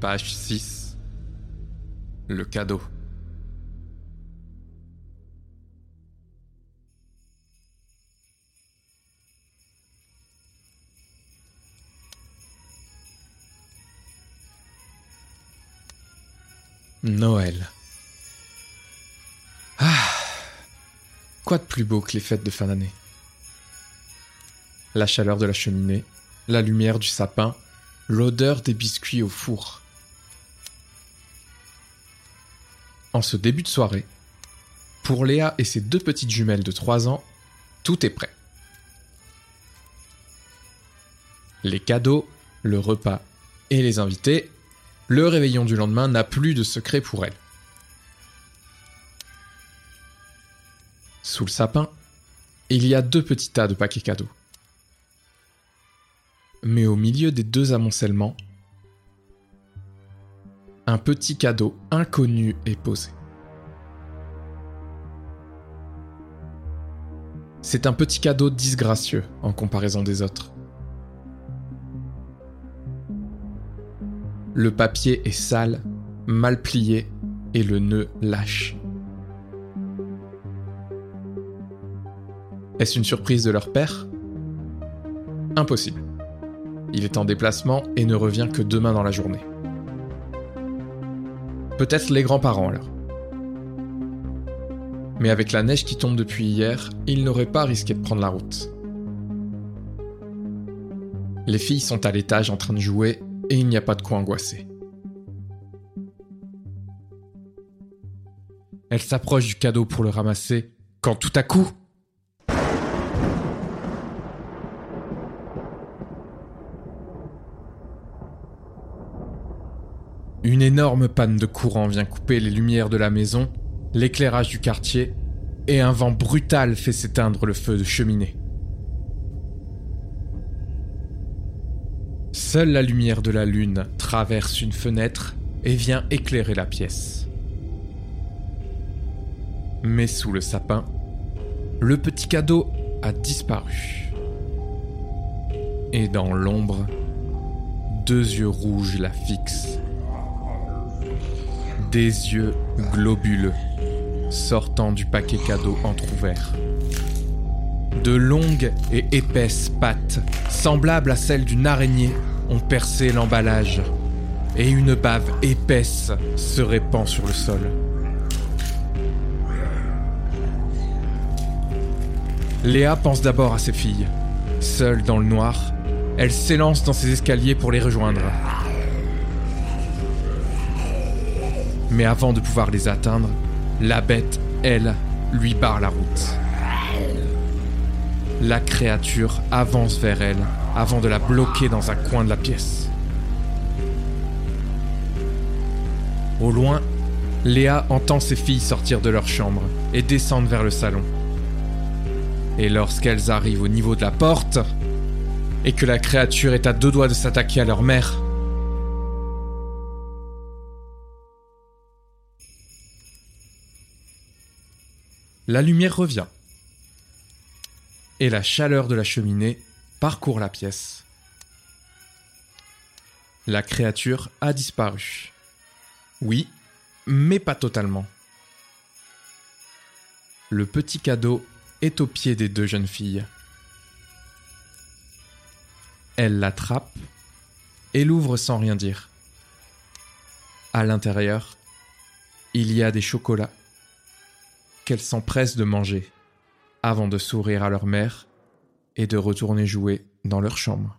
Page 6. Le cadeau. Noël. Ah Quoi de plus beau que les fêtes de fin d'année? La chaleur de la cheminée, la lumière du sapin, l'odeur des biscuits au four. En ce début de soirée, pour Léa et ses deux petites jumelles de 3 ans, tout est prêt. Les cadeaux, le repas et les invités, le réveillon du lendemain n'a plus de secret pour elle. Sous le sapin, il y a deux petits tas de paquets cadeaux. Mais au milieu des deux amoncellements, un petit cadeau inconnu est posé. C'est un petit cadeau disgracieux en comparaison des autres. Le papier est sale, mal plié et le nœud lâche. Est-ce une surprise de leur père? Impossible. Il est en déplacement et ne revient que demain dans la journée. Peut-être les grands-parents alors. Mais avec la neige qui tombe depuis hier, ils n'auraient pas risqué de prendre la route. Les filles sont à l'étage en train de jouer et il n'y a pas de quoi angoisser. Elle s'approche du cadeau pour le ramasser quand tout à coup... Une énorme panne de courant vient couper les lumières de la maison, l'éclairage du quartier, et un vent brutal fait s'éteindre le feu de cheminée. Seule la lumière de la lune traverse une fenêtre et vient éclairer la pièce. Mais sous le sapin, le petit cadeau a disparu. Et dans l'ombre, deux yeux rouges la fixent. Des yeux globuleux sortant du paquet cadeau entr'ouvert. De longues et épaisses pattes, semblables à celles d'une araignée, ont percé l'emballage, et une bave épaisse se répand sur le sol. Léa pense d'abord à ses filles. Seule dans le noir, elle s'élance dans ses escaliers pour les rejoindre. Mais avant de pouvoir les atteindre, la bête, elle, lui barre la route. La créature avance vers elle avant de la bloquer dans un coin de la pièce. Au loin, Léa entend ses filles sortir de leur chambre et descendre vers le salon. Et lorsqu'elles arrivent au niveau de la porte, et que la créature est à deux doigts de s'attaquer à leur mère, la lumière revient. Et la chaleur de la cheminée parcourt la pièce. La créature a disparu. Oui, mais pas totalement. Le petit cadeau est au pied des deux jeunes filles. Elle l'attrape et l'ouvre sans rien dire. À l'intérieur, il y a des chocolats qu'elles s'empressent de manger avant de sourire à leur mère et de retourner jouer dans leur chambre.